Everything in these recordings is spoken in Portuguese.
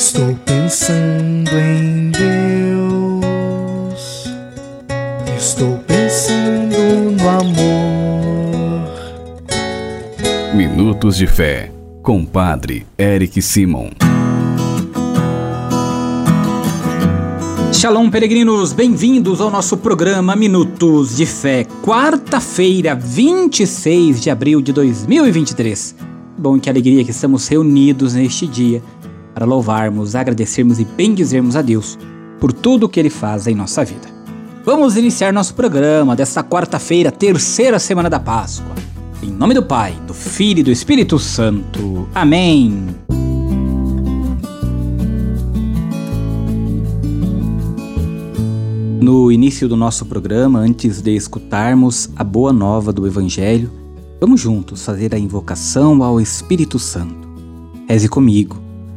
Estou pensando em Deus. Estou pensando no amor. Minutos de Fé, com Padre Eric Simon. Shalom, peregrinos, bem-vindos ao nosso programa Minutos de Fé, quarta-feira, 26 de abril de 2023. Bom e que alegria que estamos reunidos neste dia para louvarmos, agradecermos e bendizermos a Deus por tudo o que Ele faz em nossa vida. Vamos iniciar nosso programa desta quarta-feira, terceira semana da Páscoa. Em nome do Pai, do Filho e do Espírito Santo. Amém. No início do nosso programa, antes de escutarmos a boa nova do Evangelho, vamos juntos fazer a invocação ao Espírito Santo. Reze comigo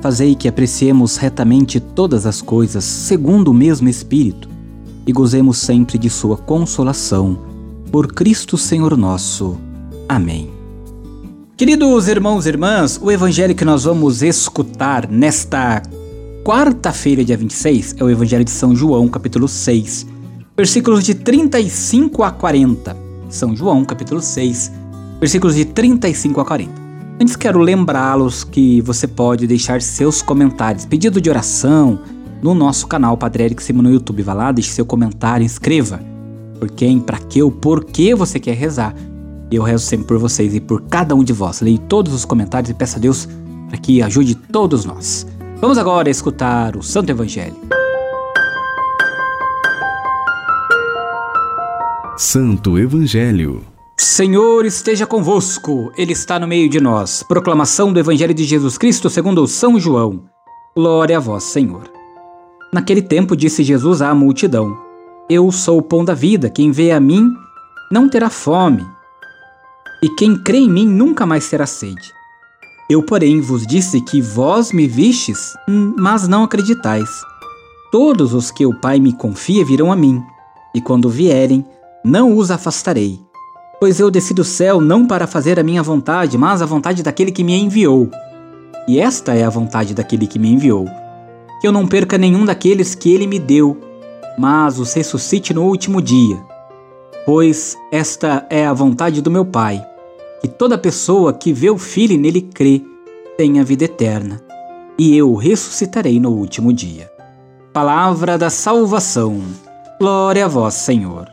fazei que apreciemos retamente todas as coisas segundo o mesmo Espírito e gozemos sempre de Sua consolação. Por Cristo Senhor nosso. Amém. Queridos irmãos e irmãs, o evangelho que nós vamos escutar nesta quarta-feira, dia 26, é o Evangelho de São João, capítulo 6, versículos de 35 a 40. São João, capítulo 6, versículos de 35 a 40. Antes quero lembrá-los que você pode deixar seus comentários, pedido de oração, no nosso canal Padre Eric Simon no YouTube. Vá lá, deixe seu comentário, inscreva. Por quem, para que, o porquê você quer rezar. Eu rezo sempre por vocês e por cada um de vós. Leio todos os comentários e peço a Deus para que ajude todos nós. Vamos agora escutar o Santo Evangelho. Santo Evangelho. Senhor esteja convosco, Ele está no meio de nós. Proclamação do Evangelho de Jesus Cristo segundo São João. Glória a vós, Senhor. Naquele tempo disse Jesus à multidão: Eu sou o pão da vida, quem vê a mim não terá fome, e quem crê em mim nunca mais terá sede. Eu, porém, vos disse que vós me vistes, mas não acreditais. Todos os que o Pai me confia virão a mim, e quando vierem, não os afastarei. Pois eu desci do céu não para fazer a minha vontade, mas a vontade daquele que me enviou. E esta é a vontade daquele que me enviou: que eu não perca nenhum daqueles que ele me deu, mas os ressuscite no último dia. Pois esta é a vontade do meu Pai, que toda pessoa que vê o Filho e nele crê tenha vida eterna, e eu o ressuscitarei no último dia. Palavra da salvação. Glória a vós, Senhor.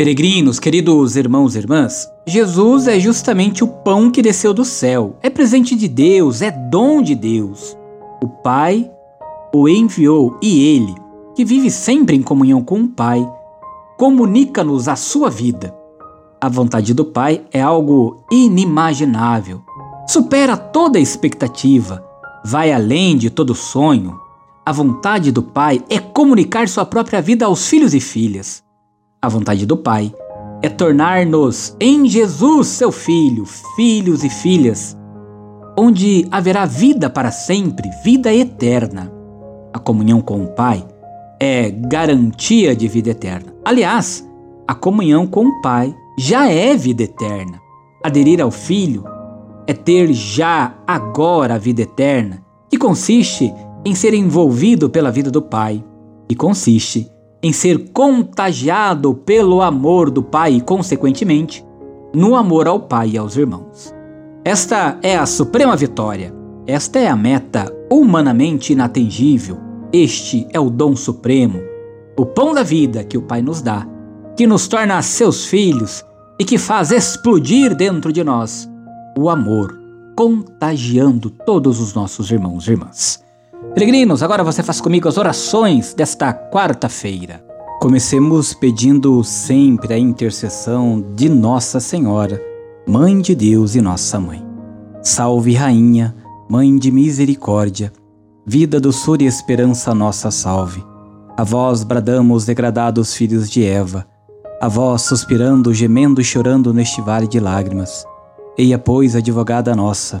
Peregrinos, queridos irmãos e irmãs, Jesus é justamente o pão que desceu do céu. É presente de Deus, é dom de Deus. O Pai o enviou e ele, que vive sempre em comunhão com o Pai, comunica-nos a sua vida. A vontade do Pai é algo inimaginável, supera toda expectativa, vai além de todo sonho. A vontade do Pai é comunicar sua própria vida aos filhos e filhas. A vontade do Pai é tornar-nos em Jesus, seu Filho, filhos e filhas, onde haverá vida para sempre, vida eterna. A comunhão com o Pai é garantia de vida eterna. Aliás, a comunhão com o Pai já é vida eterna. Aderir ao Filho é ter já agora a vida eterna, que consiste em ser envolvido pela vida do Pai, e consiste em ser contagiado pelo amor do Pai e, consequentemente, no amor ao Pai e aos irmãos. Esta é a suprema vitória. Esta é a meta humanamente inatingível. Este é o dom supremo, o pão da vida que o Pai nos dá, que nos torna seus filhos e que faz explodir dentro de nós o amor, contagiando todos os nossos irmãos e irmãs. Peregrinos, agora você faz comigo as orações desta quarta-feira. Comecemos pedindo sempre a intercessão de Nossa Senhora, Mãe de Deus e Nossa Mãe. Salve, Rainha, Mãe de Misericórdia, Vida, doçura e esperança nossa salve. A vós bradamos, degradados filhos de Eva. A vós suspirando, gemendo e chorando neste vale de lágrimas. Eia, pois, advogada nossa,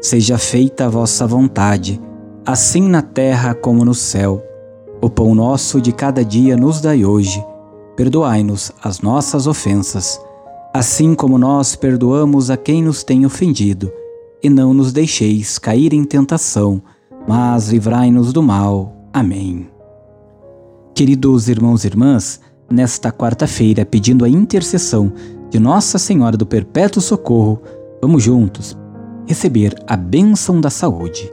Seja feita a vossa vontade, assim na terra como no céu. O pão nosso de cada dia nos dai hoje. Perdoai-nos as nossas ofensas, assim como nós perdoamos a quem nos tem ofendido. E não nos deixeis cair em tentação, mas livrai-nos do mal. Amém. Queridos irmãos e irmãs, nesta quarta-feira, pedindo a intercessão de Nossa Senhora do Perpétuo Socorro, vamos juntos receber a bênção da saúde.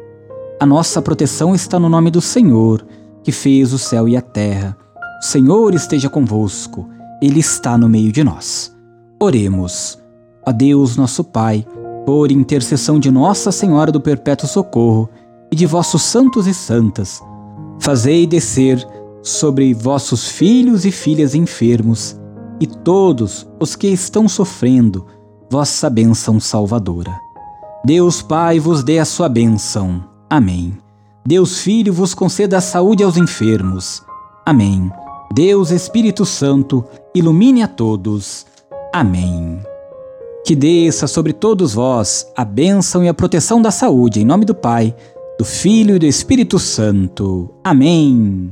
A nossa proteção está no nome do Senhor, que fez o céu e a terra. O Senhor esteja convosco, Ele está no meio de nós. Oremos. A Deus, nosso Pai, por intercessão de Nossa Senhora do Perpétuo Socorro e de vossos santos e santas, fazei descer sobre vossos filhos e filhas enfermos e todos os que estão sofrendo vossa bênção salvadora. Deus Pai vos dê a sua bênção. Amém. Deus Filho vos conceda a saúde aos enfermos. Amém. Deus Espírito Santo ilumine a todos. Amém. Que desça sobre todos vós a bênção e a proteção da saúde, em nome do Pai, do Filho e do Espírito Santo. Amém.